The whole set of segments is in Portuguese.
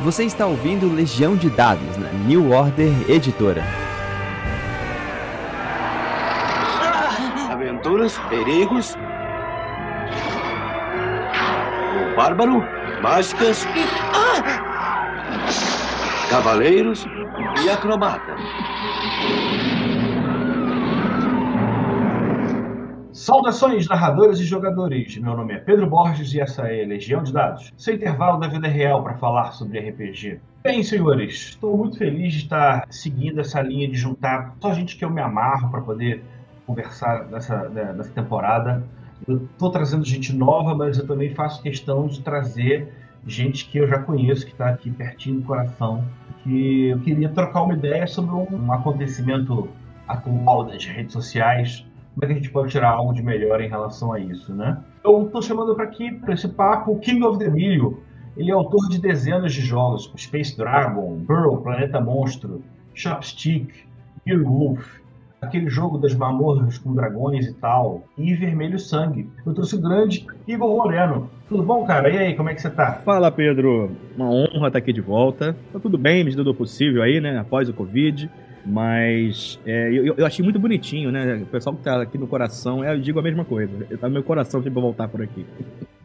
Você está ouvindo Legião de Dados na New Order Editora. Aventuras, perigos. O bárbaro, mágicas. Cavaleiros e acrobata. Saudações, narradores e jogadores! Meu nome é Pedro Borges e essa é Legião de Dados, seu intervalo da vida real para falar sobre RPG. Bem, senhores, estou muito feliz de estar seguindo essa linha de juntar só gente que eu me amarro para poder conversar nessa, né, nessa temporada. Estou trazendo gente nova, mas eu também faço questão de trazer gente que eu já conheço, que está aqui pertinho do coração, que eu queria trocar uma ideia sobre um acontecimento atual das redes sociais como é que a gente pode tirar algo de melhor em relação a isso, né? Eu estou chamando para aqui, para esse papo, o King of the Milho. Ele é autor de dezenas de jogos, Space Dragon, Burrow, Planeta Monstro, Chopstick, Wolf, aquele jogo das mamorras com dragões e tal, e Vermelho Sangue. Eu trouxe o grande Igor Moreno. Tudo bom, cara? E aí, como é que você tá? Fala, Pedro. Uma honra estar aqui de volta. Tá tudo bem, medida do possível aí, né? Após o Covid. Mas é, eu, eu, achei muito bonitinho, né? O pessoal que tá aqui no coração, eu digo a mesma coisa. Tá no meu coração sempre voltar por aqui.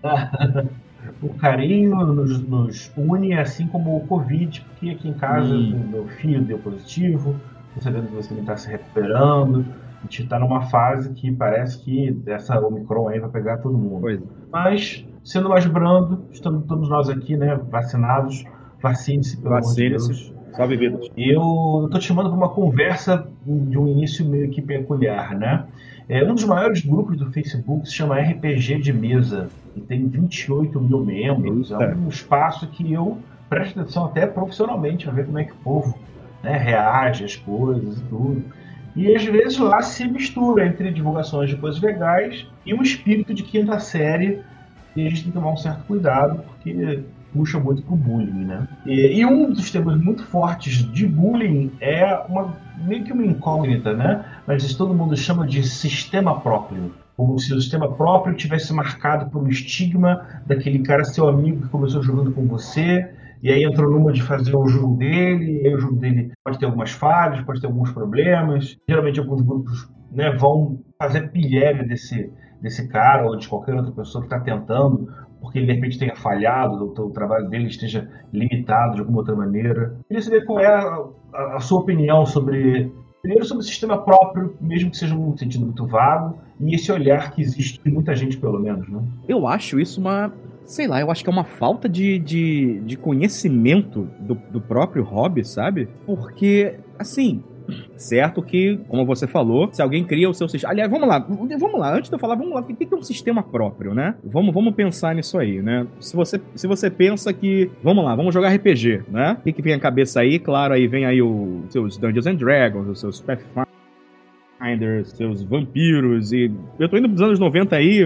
o carinho nos, nos, une, assim como o Covid, porque aqui em casa hum. meu filho deu positivo, tô sabendo que você está se recuperando. A gente está numa fase que parece que essa Omicron aí vai pegar todo mundo. Pois. É. Mas, sendo mais brando, estamos todos nós aqui, né, vacinados. Vacine-se, pelo Vacine amor de Deus. Salve vidas. Eu estou te chamando para uma conversa de um início meio que peculiar, né? É, um dos maiores grupos do Facebook se chama RPG de Mesa e tem 28 mil membros. É um espaço que eu presto atenção até profissionalmente para ver como é que o povo né, reage às coisas e tudo. E às vezes lá se mistura entre divulgações de coisas legais e um espírito de quinta série e a gente tem que tomar um certo cuidado, porque puxa muito pro bullying, né? E, e, um dos temas muito fortes de bullying é uma meio que uma incógnita, né? Mas todo mundo chama de sistema próprio. Como se o sistema próprio tivesse marcado por um estigma daquele cara seu amigo que começou jogando com você, e aí entrou numa de fazer o jogo dele, e aí o jogo dele pode ter algumas falhas, pode ter alguns problemas. Geralmente alguns grupos né, vão fazer pilhéria desse, desse cara ou de qualquer outra pessoa que está tentando porque ele de repente tenha falhado, o, o trabalho dele esteja limitado de alguma outra maneira. Queria saber qual é a, a, a sua opinião sobre Primeiro sobre o sistema próprio, mesmo que seja um sentido muito vago, e esse olhar que existe em muita gente, pelo menos, né? Eu acho isso uma. Sei lá, eu acho que é uma falta de, de, de conhecimento do, do próprio hobby, sabe? Porque, assim, Certo que, como você falou, se alguém cria o seu sistema. Aliás, vamos lá, vamos lá, antes de eu falar, vamos lá, o que é um sistema próprio, né? Vamos, vamos pensar nisso aí, né? Se você, se você pensa que, vamos lá, vamos jogar RPG, né? O que, que vem à cabeça aí? Claro, aí vem aí os seus Dungeons and Dragons, os seus Pathfinder, seus vampiros e. Eu tô indo dos anos 90 aí,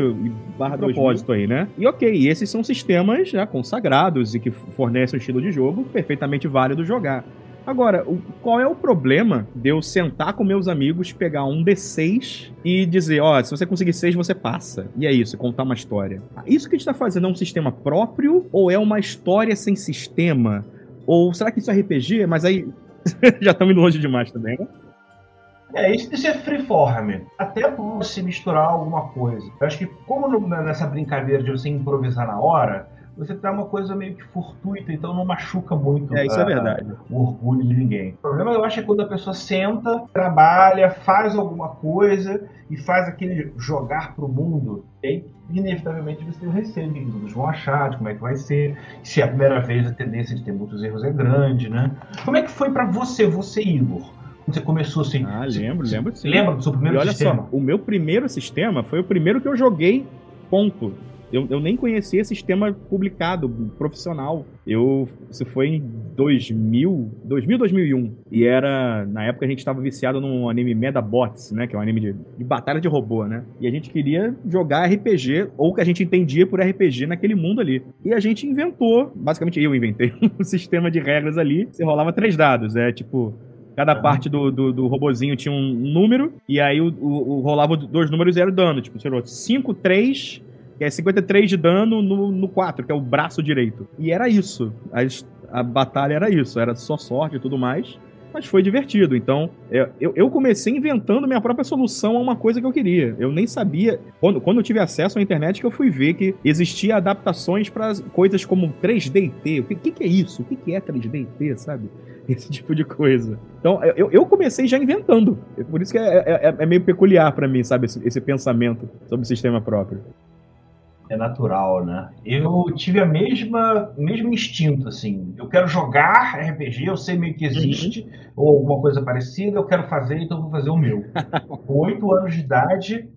barra propósito aí, né? E ok, e esses são sistemas já consagrados e que fornecem um estilo de jogo perfeitamente válido jogar. Agora, o, qual é o problema de eu sentar com meus amigos, pegar um D6 e dizer, ó, oh, se você conseguir 6, você passa. E é isso, contar uma história. Isso que a gente tá fazendo é um sistema próprio ou é uma história sem sistema? Ou será que isso é RPG? Mas aí já estamos indo longe demais também, né? É, isso de ser freeform, até por se misturar alguma coisa. Eu acho que, como nessa brincadeira de você improvisar na hora, você tá uma coisa meio que fortuita, então não machuca muito é, isso a, é verdade. o orgulho de ninguém. O problema, eu acho, é quando a pessoa senta, trabalha, faz alguma coisa e faz aquele jogar pro mundo. E aí, inevitavelmente, você tem o receio que todos vão achar, de como é que vai ser. Se é a primeira vez, a tendência de ter muitos erros é grande, né? Como é que foi para você, você, Igor? você começou assim. Ah, lembro, lembro sim. Lembra do seu primeiro e olha sistema? Só, o meu primeiro sistema foi o primeiro que eu joguei, ponto. Eu, eu nem conhecia sistema publicado, profissional. Eu, isso foi em 2000, 2000, 2001. E era, na época a gente estava viciado num anime Medabots, né? Que é um anime de, de batalha de robô, né? E a gente queria jogar RPG, ou que a gente entendia por RPG naquele mundo ali. E a gente inventou, basicamente eu inventei, um sistema de regras ali. Você rolava três dados, é tipo, Cada parte do, do, do robozinho tinha um número, e aí o, o, o rolava dois números e era o dano. Tipo, tirou 5, 3 que é 53 de dano no, no 4, que é o braço direito. E era isso. A batalha era isso, era só sorte e tudo mais mas foi divertido. Então, eu, eu comecei inventando minha própria solução a uma coisa que eu queria. Eu nem sabia. Quando, quando eu tive acesso à internet, que eu fui ver que existia adaptações para coisas como 3D-T. O que, que, que, é isso? O que, que é 3D-T, sabe? Esse tipo de coisa. Então, eu, eu comecei já inventando. Por isso que é, é, é, é meio peculiar para mim, sabe? Esse, esse pensamento sobre o sistema próprio é natural, né? Eu tive a mesma mesmo instinto, assim. Eu quero jogar RPG, eu sei meio que existe, uhum. ou alguma coisa parecida, eu quero fazer, então vou fazer o meu. Com oito anos de idade,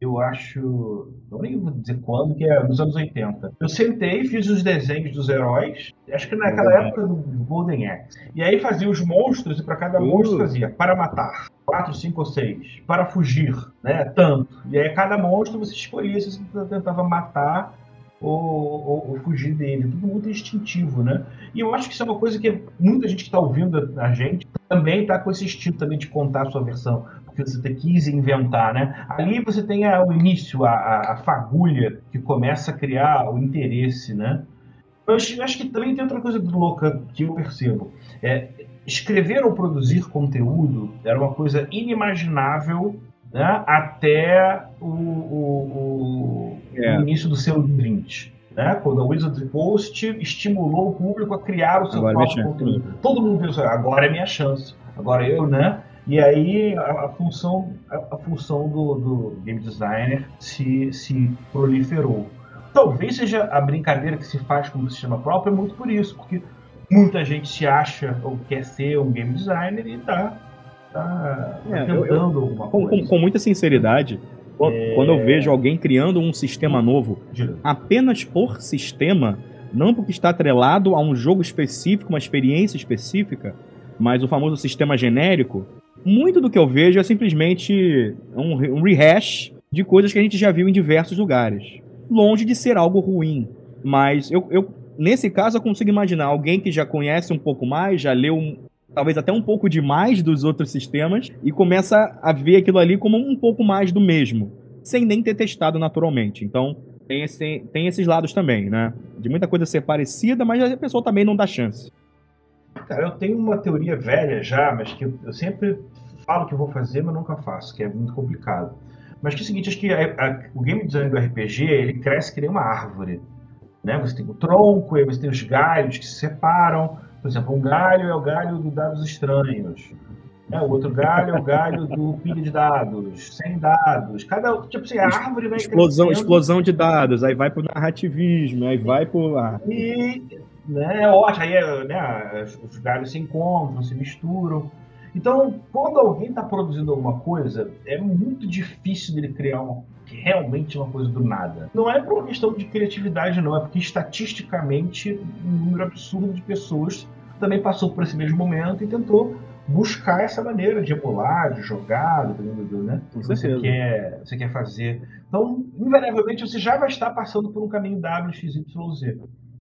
eu acho. Não nem vou dizer quando, que é nos anos 80. Eu sentei, fiz os desenhos dos heróis, acho que naquela uhum. época do Golden Axe. E aí fazia os monstros, e para cada monstro uh. fazia para matar, quatro, cinco ou seis, para fugir, né? Tanto. E aí cada monstro você escolhia se você tentava matar ou, ou, ou, fugir dele. Tudo muito instintivo, né? E eu acho que isso é uma coisa que muita gente que está ouvindo a gente também está com esse instinto também de contar a sua versão que você quis inventar, né? Ali você tem a, o início, a, a, fagulha que começa a criar o interesse, né? Acho, acho que também tem outra coisa louca que eu percebo. É, escrever ou produzir conteúdo era uma coisa inimaginável né, até o, o, o, é. início do seu 20. Né? Quando a Wizard Post estimulou o público a criar o seu agora próprio conteúdo. Todo mundo pensou, agora é minha chance. Agora eu, né? E aí a, a função, a, a, função do, do game designer se, se proliferou. Talvez seja a brincadeira que se faz com o sistema próprio é muito por isso, porque muita gente se acha ou quer ser um game designer e está tá, é, tentando eu, eu, alguma com, coisa. Com, com muita sinceridade, é... quando eu vejo alguém criando um sistema novo apenas por sistema, não porque está atrelado a um jogo específico, uma experiência específica, mas o famoso sistema genérico, muito do que eu vejo é simplesmente um, um rehash de coisas que a gente já viu em diversos lugares. Longe de ser algo ruim. Mas eu, eu nesse caso, eu consigo imaginar alguém que já conhece um pouco mais, já leu um, talvez até um pouco demais dos outros sistemas e começa a ver aquilo ali como um pouco mais do mesmo, sem nem ter testado naturalmente. Então, tem, esse, tem esses lados também, né? De muita coisa ser parecida, mas a pessoa também não dá chance. Cara, eu tenho uma teoria velha já, mas que eu sempre falo que vou fazer, mas nunca faço, que é muito complicado. Mas que é o seguinte, acho que a, a, o game design do RPG, ele cresce que nem uma árvore. Né? Você tem o tronco, aí você tem os galhos que se separam. Por exemplo, um galho é o galho do dados estranhos. Né? O outro galho é o galho do pilha de dados, sem dados. Cada, tipo assim, a árvore vai explosão, crescendo. Explosão de dados, aí vai pro narrativismo, aí vai pro... Ah. E né? É ótimo, aí é, né, os galhos se encontram, se misturam. Então, quando alguém está produzindo alguma coisa, é muito difícil dele criar uma, realmente uma coisa do nada. Não é por uma questão de criatividade, não, é porque estatisticamente um número absurdo de pessoas também passou por esse mesmo momento e tentou buscar essa maneira de emular, de jogar, dependendo do né, que você quer, você quer fazer. Então, invariavelmente, você já vai estar passando por um caminho WXYZ.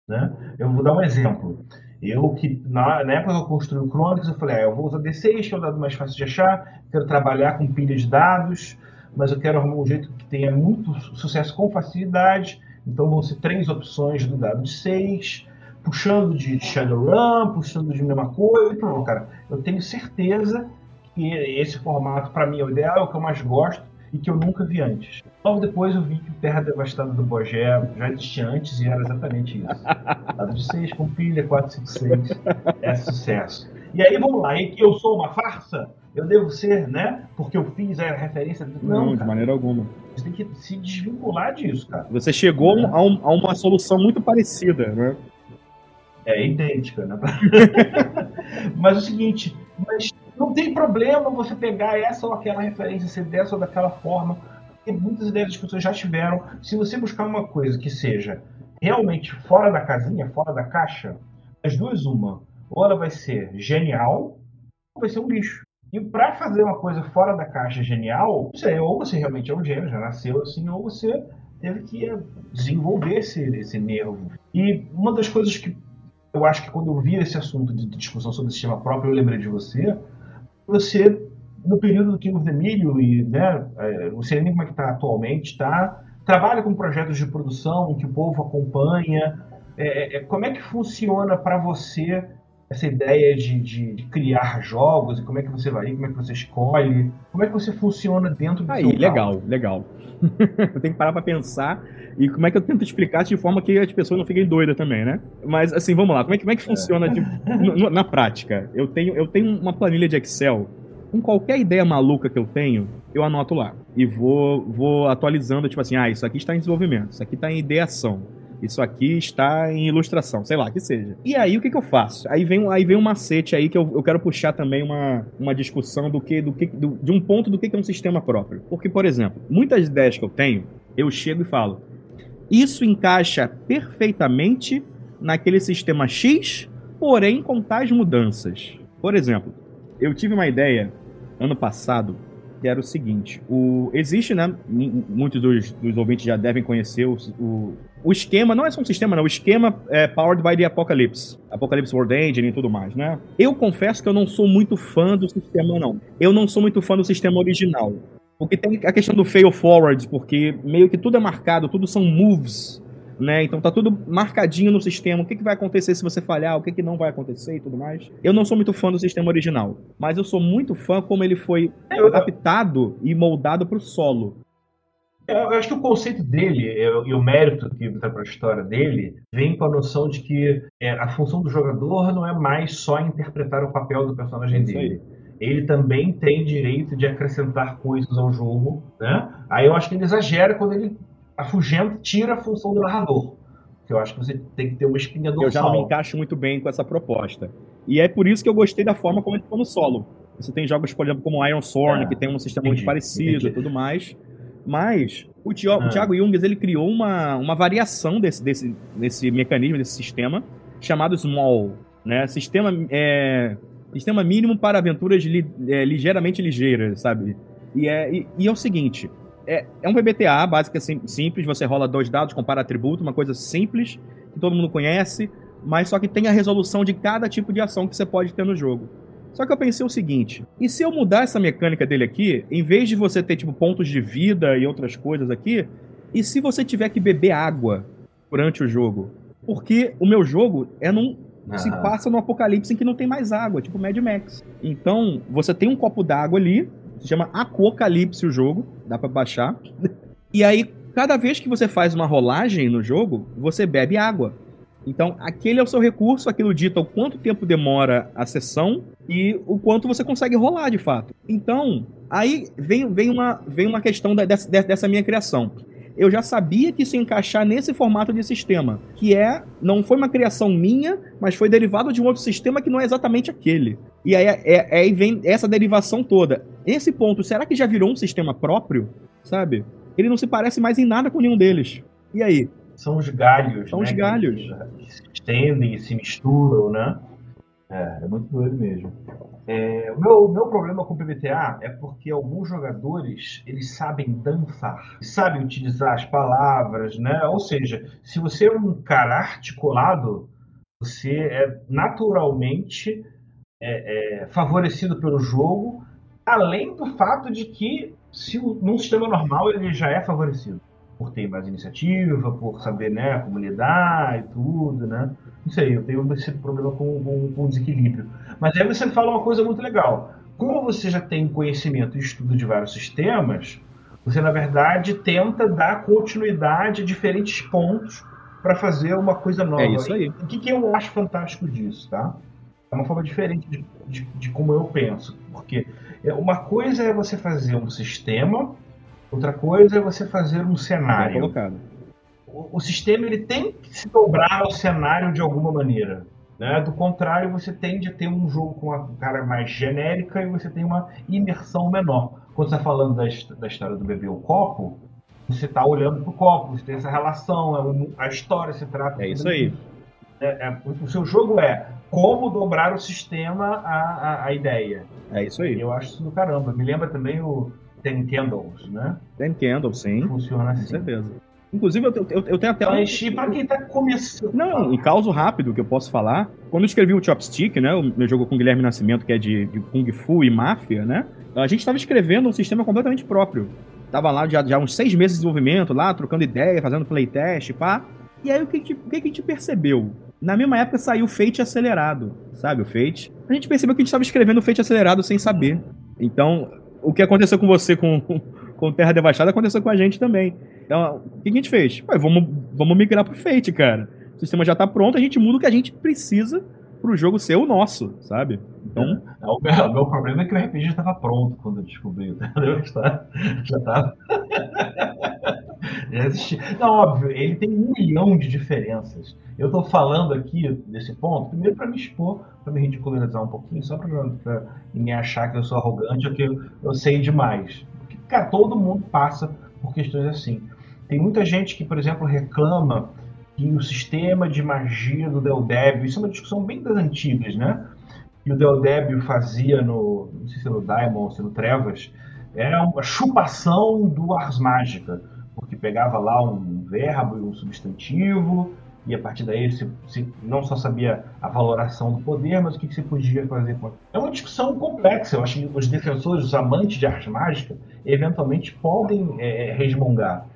Né? Eu vou dar um exemplo. Eu que na, na época que eu construí o Chronicles, eu falei, ah, eu vou usar D6, que é o dado mais fácil de achar, quero trabalhar com pilha de dados, mas eu quero arrumar um jeito que tenha muito sucesso com facilidade. Então vão ser três opções do dado de 6, puxando de Shadowrun, puxando de mesma coisa. E pronto, cara, eu tenho certeza que esse formato para mim é o ideal, é o que eu mais gosto e que eu nunca vi antes. Logo depois eu vi que o Terra Devastada do Bogé já existia antes e era exatamente isso. Dado de 6 com pilha, 4, 5, 6, é sucesso. E aí vamos lá, eu sou uma farsa? Eu devo ser, né? Porque eu fiz a referência. Não, Não de maneira alguma. Você tem que se desvincular disso, cara. Você chegou é. a, um, a uma solução muito parecida, né? É idêntica, né? mas é o seguinte, mas não tem problema você pegar essa ou aquela referência, ser dessa ou daquela forma, porque muitas ideias as pessoas já tiveram. Se você buscar uma coisa que seja realmente fora da casinha, fora da caixa, as duas uma, ou ela vai ser genial, ou vai ser um lixo. E para fazer uma coisa fora da caixa genial, você, ou você realmente é um gênio, já nasceu assim, ou você teve que desenvolver esse, esse nervo. E uma das coisas que eu acho que quando eu vi esse assunto de discussão sobre o sistema próprio, eu lembrei de você, você, no período do King of the e né, é, não sei nem como é que está atualmente, tá, trabalha com projetos de produção que o povo acompanha. é, é, como é que funciona para você essa ideia de, de, de, criar jogos e como é que você vai, como é que você escolhe, como é que você funciona dentro do Aí, legal, carro? legal. eu tenho que parar para pensar e como é que eu tento explicar de forma que as pessoas não fiquem doidas também, né? Mas assim, vamos lá, como é, como é que funciona de, no, na prática? Eu tenho, eu tenho uma planilha de Excel com qualquer ideia maluca que eu tenho, eu anoto lá. E vou, vou atualizando, tipo assim, ah, isso aqui está em desenvolvimento, isso aqui está em ideação. Isso aqui está em ilustração, sei lá, que seja. E aí, o que, que eu faço? Aí vem, aí vem um macete aí que eu, eu quero puxar também uma, uma discussão do que, do que do, de um ponto do que, que é um sistema próprio. Porque, por exemplo, muitas ideias que eu tenho, eu chego e falo, isso encaixa perfeitamente naquele sistema X, porém com tais mudanças. Por exemplo, eu tive uma ideia ano passado que era o seguinte: o, existe, né? Muitos dos, dos ouvintes já devem conhecer o, o, o, esquema, não é só um sistema, não. O esquema é powered by the Apocalypse, Apocalypse World Engine e tudo mais, né? Eu confesso que eu não sou muito fã do sistema, não. Eu não sou muito fã do sistema original. Porque tem a questão do fail forward, porque meio que tudo é marcado, tudo são moves né? Então tá tudo marcadinho no sistema. O que, que vai acontecer se você falhar, o que, que não vai acontecer e tudo mais. Eu não sou muito fã do sistema original, mas eu sou muito fã como ele foi é, adaptado e moldado para o solo. É, eu acho que o conceito dele e o mérito que está para a história dele vem com a noção de que é, a função do jogador não é mais só interpretar o papel do personagem dele. Ele também tem direito de acrescentar coisas ao jogo, né? Aí eu acho que ele exagera quando ele afugenta, tira a função do narrador. Que eu acho que você tem que ter uma espinha dorsal. Eu já não me encaixo muito bem com essa proposta. E é por isso que eu gostei da forma como ele ficou no solo. Você tem jogos, por exemplo, como Iron Sword, é, que tem um sistema entendi, muito parecido e tudo mais. Mas o, Tio, ah. Thiago Junges ele criou uma, uma variação desse, desse, desse mecanismo, desse sistema, chamado Small. Né? Sistema, é, sistema mínimo para aventuras li, é, ligeiramente ligeiras, sabe? E é, e, e é o seguinte: é, é um PBTA básico, assim, simples. Você rola dois dados, compara atributo, uma coisa simples, que todo mundo conhece, mas só que tem a resolução de cada tipo de ação que você pode ter no jogo. Só que eu pensei o seguinte: e se eu mudar essa mecânica dele aqui, em vez de você ter tipo pontos de vida e outras coisas aqui, e se você tiver que beber água durante o jogo? Porque o meu jogo é num se passa no apocalipse em que não tem mais água, tipo Mad Max. Então, você tem um copo d'água ali, se chama Apocalipse o jogo, dá para baixar. E aí, cada vez que você faz uma rolagem no jogo, você bebe água. Então, aquele é o seu recurso, aquilo dita o quanto tempo demora a sessão e o quanto você consegue rolar de fato. Então, aí vem, vem, uma, vem uma questão da, dessa, dessa minha criação eu já sabia que isso ia encaixar nesse formato de sistema, que é não foi uma criação minha, mas foi derivado de um outro sistema que não é exatamente aquele. E aí, é, é, aí vem essa derivação toda. Esse ponto, será que já virou um sistema próprio? Sabe? Ele não se parece mais em nada com nenhum deles. E aí? São os galhos. São né? os galhos. Que se estendem e se misturam, né? É, é muito doido mesmo. É, o meu, meu problema com o PBTA é porque alguns jogadores eles sabem dançar, sabem utilizar as palavras, né? Ou seja, se você é um cara articulado, você é naturalmente é, é, favorecido pelo jogo, além do fato de que se num sistema normal ele já é favorecido por ter mais iniciativa, por saber né, como lidar e tudo, né? Não sei, eu tenho esse problema com, com, com desequilíbrio. Mas aí você fala uma coisa muito legal. Como você já tem conhecimento e estudo de vários sistemas, você na verdade tenta dar continuidade a diferentes pontos para fazer uma coisa nova. É isso aí. o que, que eu acho fantástico disso, tá? É uma forma diferente de, de, de como eu penso. Porque é, uma coisa é você fazer um sistema Outra coisa é você fazer um cenário. colocado. O, o, sistema ele tem que se dobrar ao cenário de alguma maneira. Né? Do contrário, você tende a ter um jogo com uma cara mais genérica e você tem uma imersão menor. Quando você está falando da, da história do bebê o copo, você está olhando para o copo, você tem essa relação, é a história se trata. É isso aí. É, é, o seu jogo é como dobrar o sistema à, à, à ideia. É isso aí. Eu acho isso do caramba. Me lembra também o Ten Candles, né? Ten Candles, sim. Funciona assim. Com certeza. Inclusive, eu, eu, eu tenho até Mas, um... para quem tá começando. Não, um caso rápido que eu posso falar. Quando eu escrevi o Chopstick, né? O meu jogo com Guilherme Nascimento, que é de, de Kung Fu e máfia, né? A gente estava escrevendo um sistema completamente próprio. Tava lá já, já uns seis meses de desenvolvimento, lá, trocando ideia, fazendo playtest, pá. E aí o que, que, o que, que a gente percebeu? Na mesma época saiu o Fate acelerado, sabe? O Fate. A gente percebeu que a gente estava escrevendo o Fate acelerado sem saber. Então, o que aconteceu com você com, com Terra Devastada aconteceu com a gente também. Então, o que a gente fez? Pô, vamos, vamos migrar pro Fate, cara. O sistema já tá pronto, a gente muda o que a gente precisa pro jogo ser o nosso, sabe? Então. É, o, meu, o, meu, problema é que o RPG já estava pronto quando eu descobri, entendeu? Já estava. já. Não, óbvio, ele tem um milhão de diferenças. Eu estou falando aqui desse ponto, primeiro para me expor, para me ridicularizar um pouquinho, só para me achar que eu sou arrogante ou que eu, eu sei demais. Porque, cara, todo mundo passa por questões assim. Tem muita gente que, por exemplo, reclama que o sistema de magia do Del Débil, isso é uma discussão bem das antigas, né? Que o Del Débil fazia no, não sei se no Daimon, se no Trevas, era uma chupação do Ars Mágica, pegava lá um verbo e um substantivo, e a partir daí você, não só sabia a valoração do poder, mas o que, que você podia fazer com É uma discussão complexa, eu acho que os defensores, os amantes de arte mágica, eventualmente podem é, resmungar.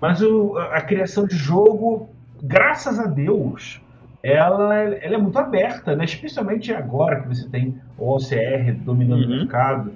Mas o, a criação de jogo graças a Deus, ela, ela é muito aberta, né? especialmente agora que você tem o OCR dominando uhum. o mercado,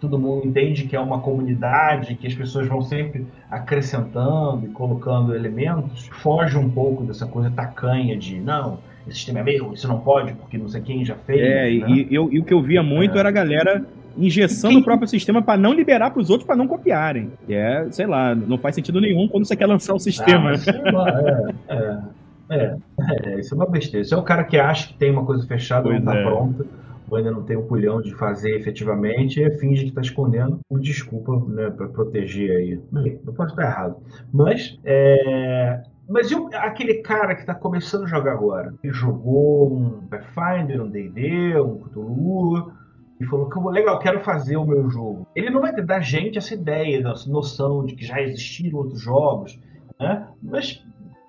todo mundo entende que é uma comunidade, que as pessoas vão sempre acrescentando e colocando elementos, foge um pouco dessa coisa tacanha de não, esse sistema é meu, isso não pode, porque não sei quem já fez. É, né? e, eu, e o que eu via muito é. era a galera engessando o próprio sistema para não liberar para os outros para não copiarem. Que é, sei lá, não faz sentido nenhum quando você quer lançar o sistema. Ah, é, é, é, é, isso é uma besteira. Isso é o cara que acha que tem uma coisa fechada, pois não está é. pronta, ou ainda não tem o culhão de fazer efetivamente, e finge que está escondendo por desculpa né, para proteger aí. Não pode estar errado. Mas, é, mas e aquele cara que está começando a jogar agora? Ele jogou um Pathfinder, um D&D, um Cthulhu, e falou que legal, quero fazer o meu jogo. Ele não vai ter da gente essa ideia, essa noção de que já existiram outros jogos, né? Mas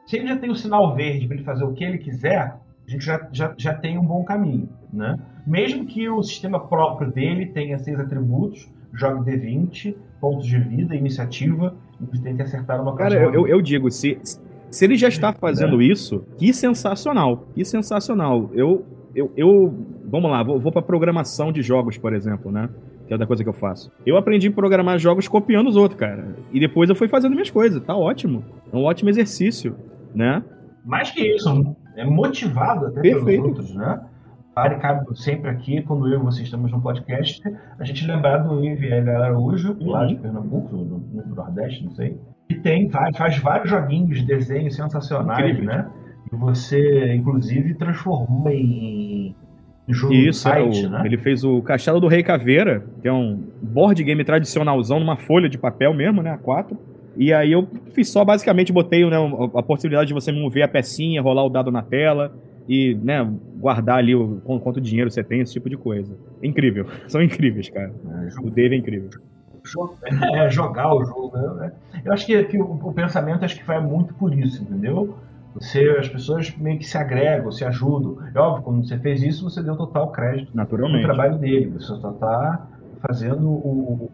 se ele já tem o sinal verde para ele fazer o que ele quiser, a gente já, já, já tem um bom caminho, né? Mesmo que o sistema próprio dele tenha seis atributos, jogue D20, pontos de vida, iniciativa, e tem que acertar uma Cara, eu, eu, digo, se, se ele já está fazendo é. isso, que sensacional, que sensacional. Eu, eu, eu vamos lá, vou, vou para programação de jogos, por exemplo, né? Que é outra coisa que eu faço. Eu aprendi a programar jogos copiando os outros, cara. E depois eu fui fazendo minhas coisas. Tá ótimo. É um ótimo exercício, né? Mais que isso, é motivado até Perfeito. pelos outros, né? Pare cabe sempre aqui, quando eu e você estamos no podcast, a gente lembrar do IVL Araújo, uhum. lá de Pernambuco, no, no Nordeste, não sei, que tem, faz, faz vários joguinhos de desenho sensacionais, Incrível. né? E você, inclusive, transformou em jogo Isso, é site, é o, né? Ele fez o Castelo do Rei Caveira, que é um board game tradicionalzão numa folha de papel mesmo, né? A4. E aí eu fiz só, basicamente, botei né, a possibilidade de você mover a pecinha, rolar o dado na tela e, né, guardar ali o quanto dinheiro você tem, esse tipo de coisa. Incrível. São incríveis, cara. É, o Dave é incrível. É, jogar o jogo, né? Eu acho que, que o, o pensamento acho que vai muito por isso, entendeu? Você, as pessoas meio que se agregam, se ajudam. É óbvio, quando você fez isso, você deu total crédito Naturalmente. no trabalho dele. Você só está fazendo o,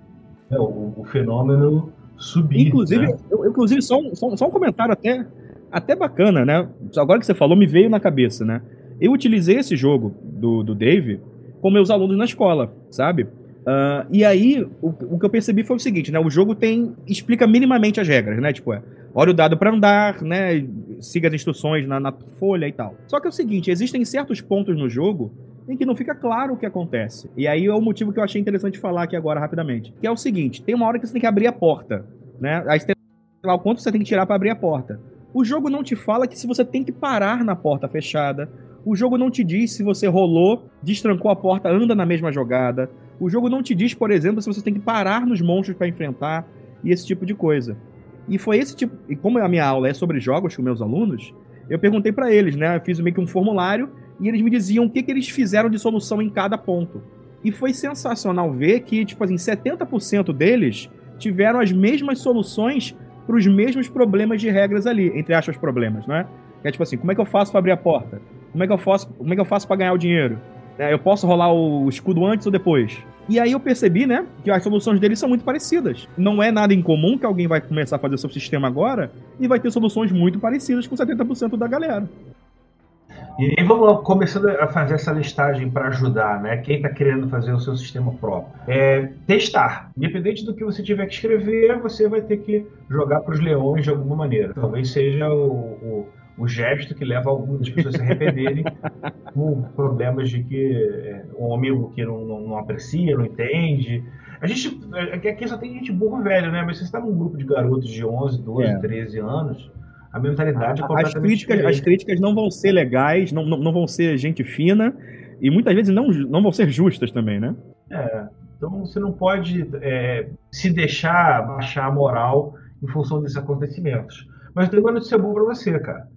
o, o, o, fenômeno subir. Inclusive, né? eu, inclusive só, um, só, só um comentário até, até bacana, né? Agora que você falou, me veio na cabeça, né? Eu utilizei esse jogo do, do Dave com meus alunos na escola, sabe? Uh, e aí, o, o, que eu percebi foi o seguinte, né? O jogo tem explica minimamente as regras, né? Tipo, é, olha o dado para andar, né? Siga as instruções na, na, folha e tal. Só que é o seguinte, existem certos pontos no jogo em que não fica claro o que acontece. E aí é o motivo que eu achei interessante falar aqui agora rapidamente. Que é o seguinte, tem uma hora que você tem que abrir a porta, né? Aí você tem lá o quanto você tem que tirar para abrir a porta. O jogo não te fala que se você tem que parar na porta fechada. O jogo não te diz se você rolou, destrancou a porta, anda na mesma jogada. O jogo não te diz, por exemplo, se você tem que parar nos monstros para enfrentar e esse tipo de coisa. E foi esse tipo. E como a minha aula é sobre jogos com meus alunos, eu perguntei para eles, né? Eu fiz meio que um formulário e eles me diziam o que, que eles fizeram de solução em cada ponto. E foi sensacional ver que, tipo assim, 70% deles tiveram as mesmas soluções para os mesmos problemas de regras ali, entre aspas, problemas, né? Que é tipo assim, como é que eu faço para abrir a porta? Como é que eu faço, como é que eu faço para ganhar o dinheiro? É, eu posso rolar o escudo antes ou depois? E aí eu percebi, né, que as soluções deles são muito parecidas. Não é nada incomum que alguém vai começar a fazer seu sistema agora e vai ter soluções muito parecidas com 70% da galera. E aí vamos lá, começando a fazer essa listagem para ajudar, né? Quem está querendo fazer o seu sistema próprio. É testar. Independente do que você tiver que escrever, você vai ter que jogar para os leões de alguma maneira. Talvez seja o, o, o gesto que leva algumas pessoas a se arrependerem por problemas de que é, um amigo que não, não, não, aprecia, não entende. A gente. É, aqui só tem gente burro velho, né? Mas você está num grupo de garotos de 11, 12, é. 13 anos a mentalidade é as críticas, as críticas não vão ser legais, não, não, não, vão ser gente fina e muitas vezes não, não vão ser justas também, né? É, então você não pode é, se deixar baixar a moral em função desses acontecimentos. Mas tenho uma notícia boa para você, cara.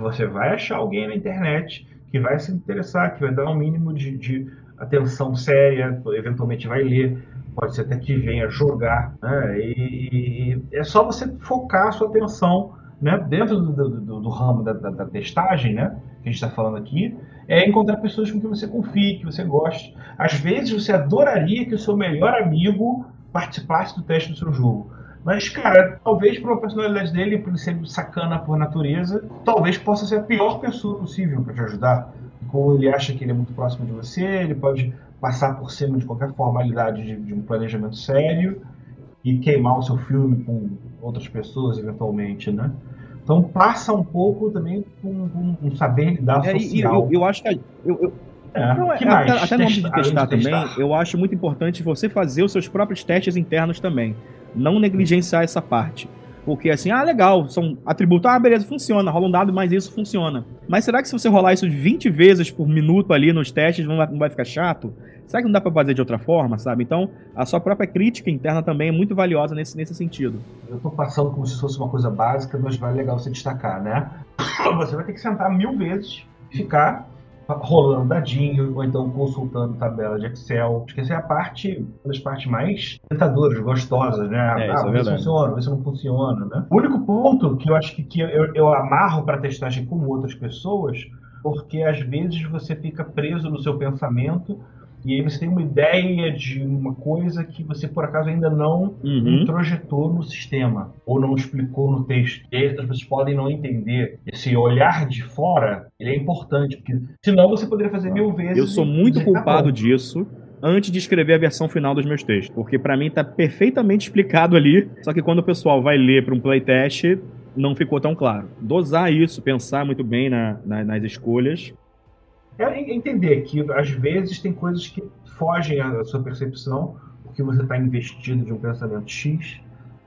Você vai achar alguém na internet que vai se interessar, que vai dar um mínimo de, de atenção séria, eventualmente vai ler, pode ser até que venha jogar, né? e, e é só você focar a sua atenção né, dentro do, do, do ramo da, da, da, testagem, né, que a gente está falando aqui, é encontrar pessoas com quem você confie, que você goste. Às vezes você adoraria que o seu melhor amigo participasse do teste do seu jogo. Mas, cara, talvez uma personalidade dele, por ele ser sacana por natureza, talvez possa ser a pior pessoa possível para te ajudar. Como ele acha que ele é muito próximo de você, ele pode passar por cima de qualquer formalidade de, de um planejamento sério e queimar o seu filme com outras pessoas, eventualmente, né? Então passa um pouco também com, com um saber lidar é, social. Eu, eu, acho que. Eu, eu... É, não, que mais? Até, até no âmbito de testar de também, testar. eu acho muito importante você fazer os seus próprios testes internos também. Não negligenciar essa parte. Porque assim, ah, legal, são atributos, ah, beleza, funciona, rola um dado, mas isso funciona. Mas será que se você rolar isso 20 vezes por minuto ali nos testes, não vai, não vai ficar chato? Será que não dá para fazer de outra forma, sabe? Então, a sua própria crítica interna também é muito valiosa nesse, nesse sentido. Eu estou passando como se fosse uma coisa básica, mas vai legal você destacar, né? Você vai ter que sentar mil vezes, ficar rolando dadinho, ou então consultando tabela de Excel. Acho que essa é a parte, uma das partes mais tentadoras, gostosas, né? É, ah, vê se funciona, vê se não funciona, né? O único ponto que eu acho que, que eu, eu amarro para testagem com outras pessoas, porque às vezes você fica preso no seu pensamento e aí você tem uma ideia de uma coisa que você por acaso ainda não uhum. introjetou no sistema ou não explicou no texto. E aí as pessoas podem não entender. Esse olhar de fora, ele é importante, porque senão você poderia fazer mil vezes. Eu sou muito tá culpado tá disso antes de escrever a versão final dos meus textos, porque para mim tá perfeitamente explicado ali, só que quando o pessoal vai ler para um playtest, não ficou tão claro. Dosar isso, pensar muito bem na, na, nas escolhas é entender que às vezes tem coisas que fogem à sua percepção, porque você está investido de um pensamento X.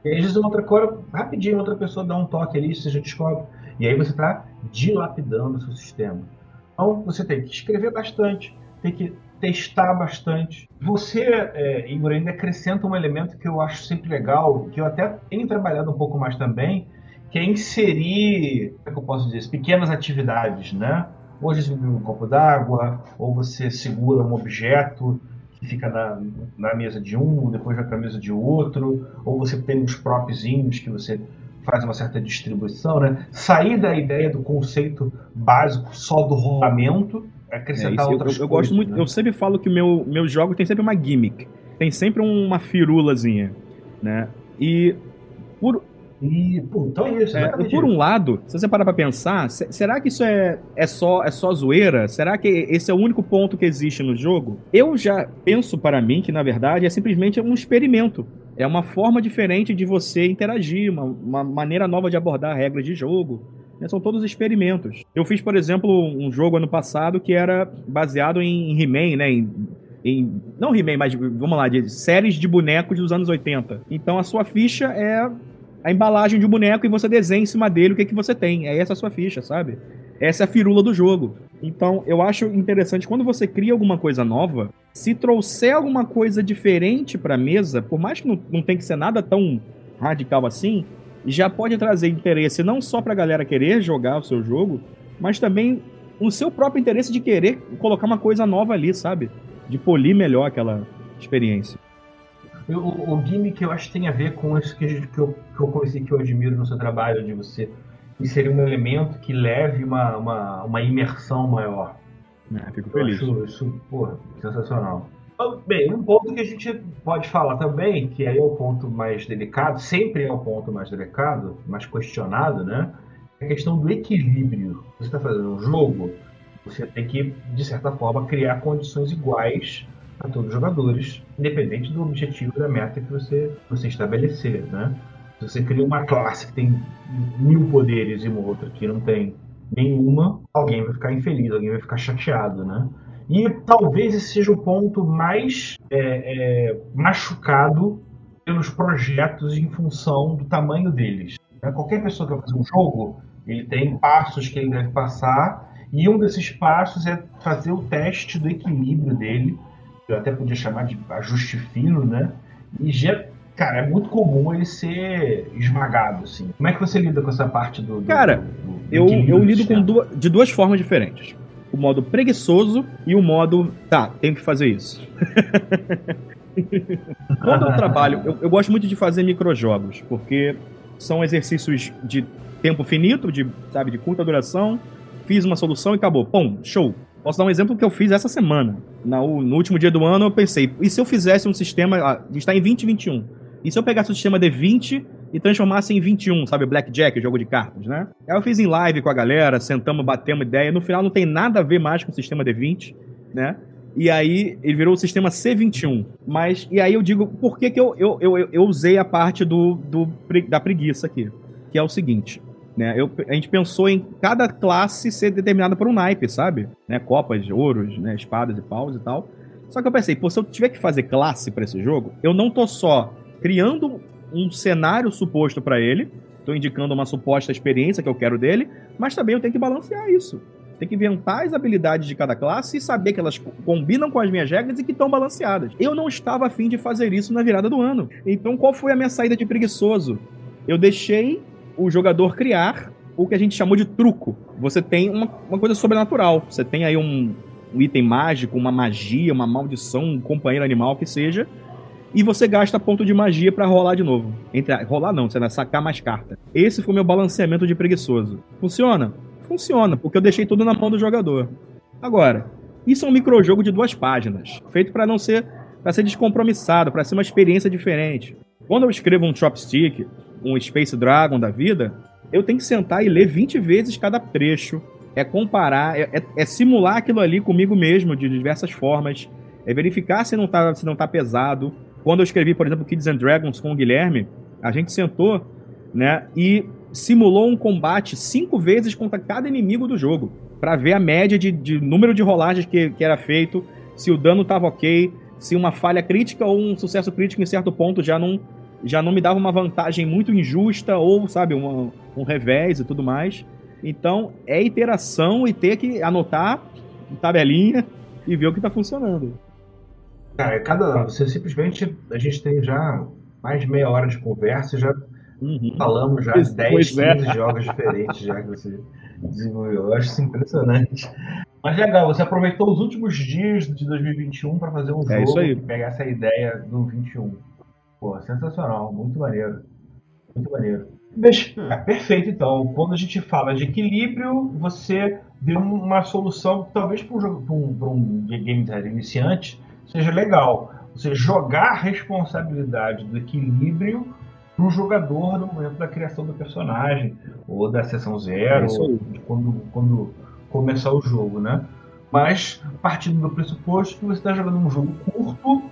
E às vezes outra coisa, rapidinho, outra pessoa dá um toque ali, você já descobre. E aí você está dilapidando o seu sistema. Então você tem que escrever bastante, tem que testar bastante. Você, é, Igor, ainda acrescenta um elemento que eu acho sempre legal, que eu até tenho trabalhado um pouco mais também, que é inserir, como é que eu posso dizer, pequenas atividades, né? Hoje você bebe um copo d'água, ou você segura um objeto que fica na, na mesa de um, depois vai para a mesa de outro, ou você tem uns propzinhos que você faz uma certa distribuição, né? Sair da ideia do conceito básico só do rolamento, acrescentar é, outras eu, eu, coisas. Eu gosto muito, né? eu sempre falo que o meu, meu jogo tem sempre uma gimmick, tem sempre uma firulazinha, né? E por, e, pô, então é isso. É, por um lado, se você parar pra pensar, será que isso é, é, só, é só zoeira? Será que esse é o único ponto que existe no jogo? Eu já penso para mim que, na verdade, é simplesmente um experimento. É uma forma diferente de você interagir, uma, uma maneira nova de abordar regras de jogo. Né? São todos experimentos. Eu fiz, por exemplo, um jogo ano passado que era baseado em He-Man, né? Em, em, não He-Man, mas vamos lá, de séries de bonecos dos anos 80. Então a sua ficha é a embalagem de um boneco e você desenha em cima dele o que, que você tem. É essa a sua ficha, sabe? Essa é a firula do jogo. Então, eu acho interessante quando você cria alguma coisa nova, se trouxer alguma coisa diferente pra mesa, por mais que não, não tenha que ser nada tão radical assim, já pode trazer interesse não só pra galera querer jogar o seu jogo, mas também o seu próprio interesse de querer colocar uma coisa nova ali, sabe? De polir melhor aquela experiência. O, o gimmick eu acho que tem a ver com isso que, que, eu, que eu comecei, que eu admiro no seu trabalho, de você inserir um elemento que leve uma, uma, uma imersão maior. É, fico feliz. Eu acho isso, porra, sensacional. Então, Bem, um ponto que a gente pode falar também, que aí é o ponto mais delicado, sempre é o ponto mais delicado, mais questionado, né? É a questão do equilíbrio. Você está fazendo um jogo, você tem que, de certa forma, criar condições iguais a todos os jogadores, independente do objetivo da meta que você, você estabelecer, né? Se você cria uma classe que tem mil poderes e uma outra que não tem nenhuma, alguém vai ficar infeliz, alguém vai ficar chateado, né? E talvez esse seja o ponto mais é, é, machucado pelos projetos em função do tamanho deles. Né? Qualquer pessoa que vai fazer um jogo, ele tem passos que ele deve passar, e um desses passos é fazer o teste do equilíbrio dele. Eu até podia chamar de ajuste fino, né? E já, cara, é muito comum ele ser esmagado, assim. Como é que você lida com essa parte do. do Cara, do- do Eu, eu lido do com duas, de duas formas diferentes. O modo preguiçoso e o modo, tá, tenho que fazer isso. Quando eu trabalho, eu, eu gosto muito de fazer microjogos, porque são exercícios de tempo finito, de, sabe, de curta duração. Fiz uma solução e acabou. Pum, show. Posso dar um exemplo que eu fiz essa semana. Na- no último dia do ano, eu pensei, e se eu fizesse um sistema. ah, A gente está em 2021. E se eu pegasse o sistema D20 e transformasse em 21, sabe? Blackjack, jogo de cartas, né? Aí eu fiz em live com a galera, sentamos, batemos ideia. No final não tem nada a ver mais com o sistema D20, né? E aí ele virou o sistema C21. Mas, e aí eu digo, por que, que eu, eu, eu, eu- usei a parte do, do, da preguiça aqui? Que é o seguinte. Né, eu, a gente pensou em cada classe ser determinada por um naipe, sabe? Né, copas, ouros, né, espadas e paus e tal. Só que eu pensei, pô, se eu tiver que fazer classe pra esse jogo, eu não tô só criando um cenário suposto pra ele, tô indicando uma suposta experiência que eu quero dele, mas também eu tenho que balancear isso. Tem que inventar as habilidades de cada classe e saber que elas co- combinam com as minhas regras e que estão balanceadas. Eu não estava afim de fazer isso na virada do ano. Então, qual foi a minha saída de preguiçoso? Eu deixei o jogador criar o que a gente chamou de truco. Você tem uma, uma coisa sobrenatural. Você tem aí um, um item mágico, uma magia, uma maldição, um companheiro animal que seja. E você gasta ponto de magia pra rolar de novo. Entre, rolar não, você vai sacar mais carta. Esse foi meu balanceamento de preguiçoso. Funciona? Funciona, porque eu deixei tudo na mão do jogador. Agora, isso é um microjogo de duas páginas, feito pra não ser para ser descompromissado, pra ser uma experiência diferente. Quando eu escrevo um chopstick, um Space Dragon da vida, eu tenho que sentar e ler 20 vezes cada trecho. É comparar, é, é- é simular aquilo ali comigo mesmo de diversas formas. É verificar se não tá, se não tá pesado. Quando eu escrevi, por exemplo, Kids and Dragons com o Guilherme, a gente sentou, né, e simulou um combate cinco vezes contra cada inimigo do jogo, Pra ver a média de, de número de rolagens que, que era feito, se o dano tava ok, se uma falha crítica ou um sucesso crítico em certo ponto já não já não me dava uma vantagem muito injusta ou, sabe, uma- um revés e tudo mais. Então, é iteração e ter que anotar tabelinha e ver o que tá funcionando. Cara, cada. Você simplesmente. A gente tem já mais de meia hora de conversa e já Uhum. falamos já Pois- 10, pois 15 é. jogos diferentes já que você desenvolveu. Eu acho isso impressionante. Mas legal, você aproveitou os últimos dias de 2021 para fazer um jogo É isso aí. que pegar essa ideia do 21. Pô, sensacional, muito maneiro. Muito maneiro. Mas, ah, perfeito, então. Quando a gente fala de equilíbrio, você deu uma solução, que talvez para um, pra um, game designer iniciante, seja legal. Você jogar a responsabilidade do equilíbrio para o jogador no momento da criação do personagem, ou da sessão zero, É ou quando, quando começar o jogo, né? Mas partindo do pressuposto que você está jogando um jogo curto,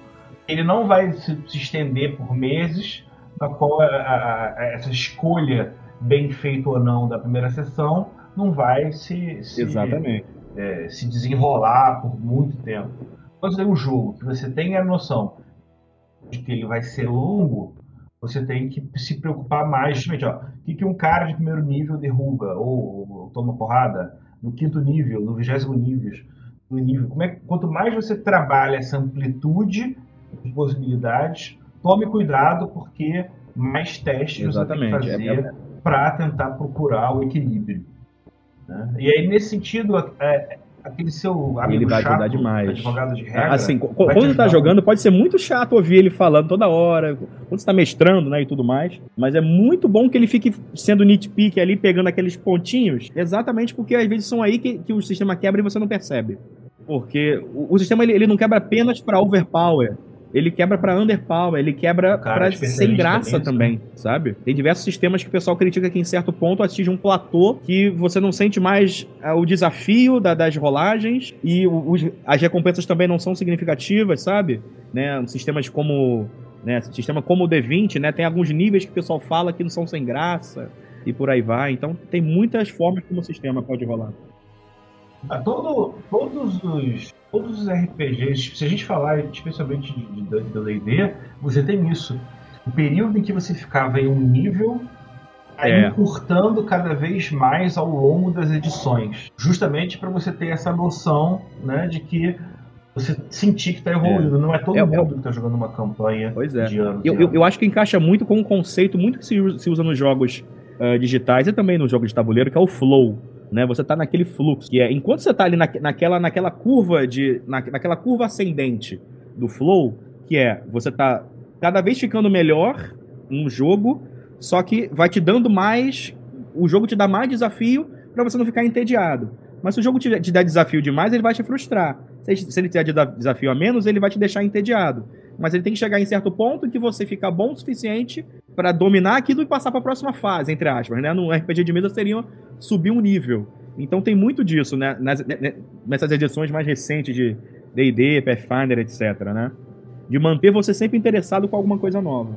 ele não vai se, se estender por meses, na qual a- a- essa escolha bem feita ou não da primeira sessão não vai se, se, é, se desenrolar por muito tempo. Quando você tem um jogo que você tem a noção de que ele vai ser longo, você tem que se preocupar mais, justamente, ó, o que, que um cara de primeiro nível derruba ou, ou toma porrada no quinto nível, no vigésimo nível, no nível. Como é, quanto mais você trabalha essa amplitude de possibilidades, tome cuidado porque mais testes Exatamente, você tem que é- fazer para tentar procurar o equilíbrio. né? E aí, nesse sentido, é, aquele seu amigo Ele vai chato, ajudar demais. advogado de regra, Assim, quando tá ajudar jogando, pode ser muito chato ouvir ele falando toda hora, quando você tá mestrando, né, e tudo mais. Mas é muito bom que ele fique sendo nitpick ali, pegando aqueles pontinhos, exatamente porque às vezes são aí que, que o sistema quebra e você não percebe. Porque o, o sistema ele, ele não quebra apenas para overpower. Ele quebra para underpower, ele quebra para sem graça também, também, sabe? Tem diversos sistemas que o pessoal critica que em certo ponto atinge um platô que você não sente mais uh, o desafio da, das rolagens e os, as recompensas também não são significativas, sabe? Né? Sistemas como né, sistema como o D20, né, tem alguns níveis que o pessoal fala que não são sem graça e por aí vai. Então tem muitas formas como o sistema pode rolar. Ah, todo, todos os todos os RPGs, se a gente falar especialmente de D&D, você tem isso. O período em que você ficava em um nível aí é. encurtando cada vez mais ao longo das edições, justamente para você ter essa noção, né, de que você sentir que está evoluindo. É. Não é todo é, mundo que está jogando uma campanha pois é. de anos. Eu, eu, eu, acho que encaixa muito com um conceito muito que se, se usa nos jogos uh, digitais e também no jogo de tabuleiro, que é o flow. Né, você está naquele fluxo, que é enquanto você está ali na, naquela, naquela curva de na, naquela curva ascendente do flow, que é você está cada vez ficando melhor no jogo, só que vai te dando mais, o jogo te dá mais desafio para você não ficar entediado. Mas se o jogo te, te der desafio demais, ele vai te frustrar. Se, se ele tiver desafio a menos, ele vai te deixar entediado. Mas ele tem que chegar em certo ponto em que você fica bom o suficiente para dominar aquilo e passar para a próxima fase, entre aspas, né? No RPG de mesa seria subir um nível. Então tem muito disso, né? Nas, né, né, nessas edições mais recentes de D&D, Pathfinder, etc, né? De manter você sempre interessado com alguma coisa nova.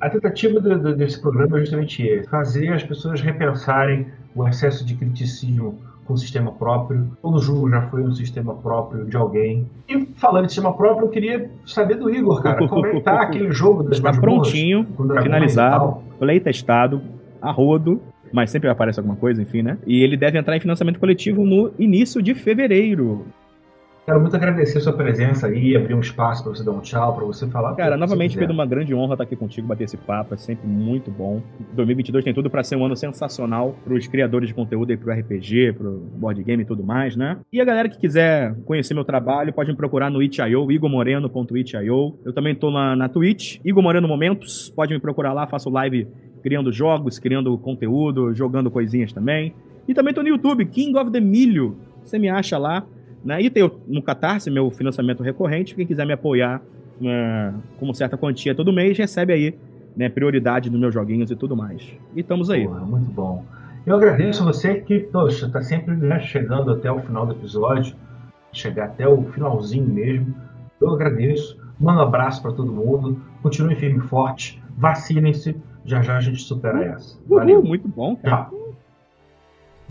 A tentativa do, do, desse programa é justamente fazer as pessoas repensarem o excesso de criticismo com um sistema próprio. Todo jogo já foi um sistema próprio de alguém. E falando de sistema próprio, eu queria saber do Igor, cara. Como é que tá aquele jogo das Está prontinho, finalizado, play testado, a rodo. Mas sempre aparece alguma coisa, enfim, né? E ele deve entrar em financiamento coletivo no início de fevereiro. Quero muito agradecer a sua presença aí, abrir um espaço para você dar um tchau, para você falar. Cara, novamente, Pedro, uma grande honra estar aqui contigo, bater esse papo, é sempre muito bom. 2022 tem tudo para ser um ano sensacional para os criadores de conteúdo aí pro RPG, pro board game e tudo mais, né? E a galera que quiser conhecer meu trabalho, pode me procurar no itch.io, igomoreno.itch.io. Eu também tô na, na Twitch, Igor Moreno Momentos, pode me procurar lá, faço live criando jogos, criando conteúdo, jogando coisinhas também. E também tô no YouTube, King of the Milho, você me acha lá. Né? E tem no Catarse, meu financiamento recorrente. Quem quiser me apoiar uh, com uma certa quantia todo mês, recebe aí né, prioridade nos meus joguinhos e tudo mais. E estamos aí. Muito bom. Eu agradeço você que, poxa, está sempre né, chegando até o final do episódio, chegar até o finalzinho mesmo. Eu agradeço. Mando um abraço para todo mundo. Continue firme e forte. Vacinem-se. Já já a gente supera essa. Valeu. Uhul, muito bom, cara. Tchau.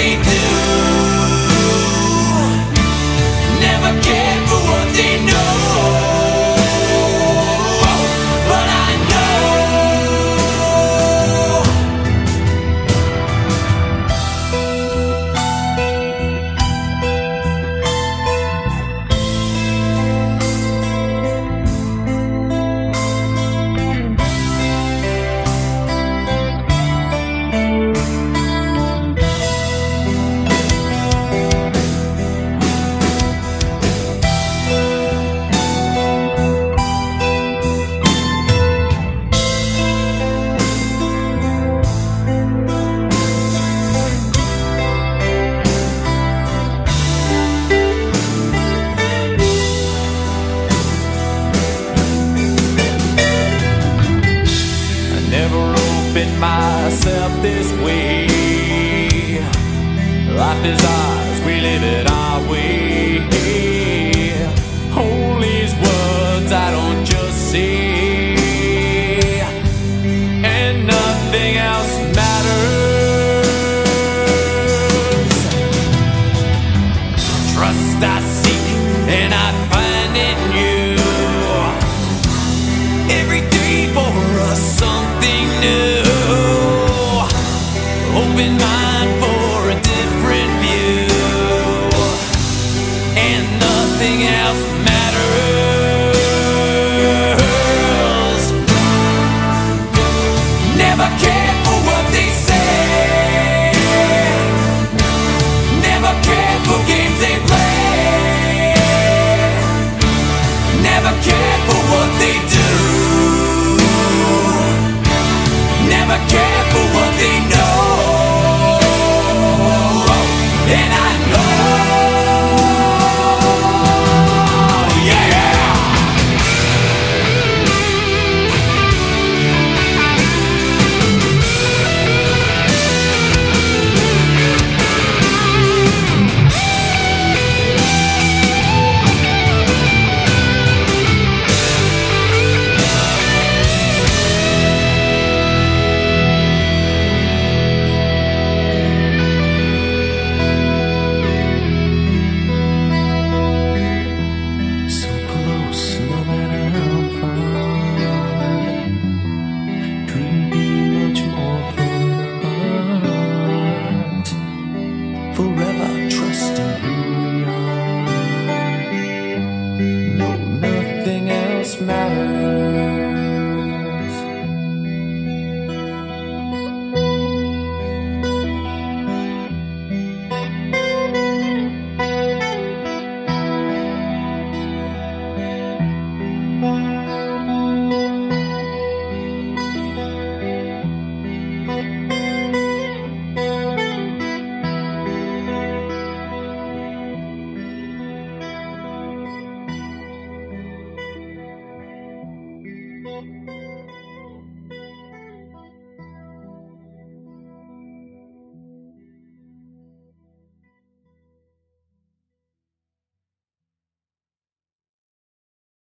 They do.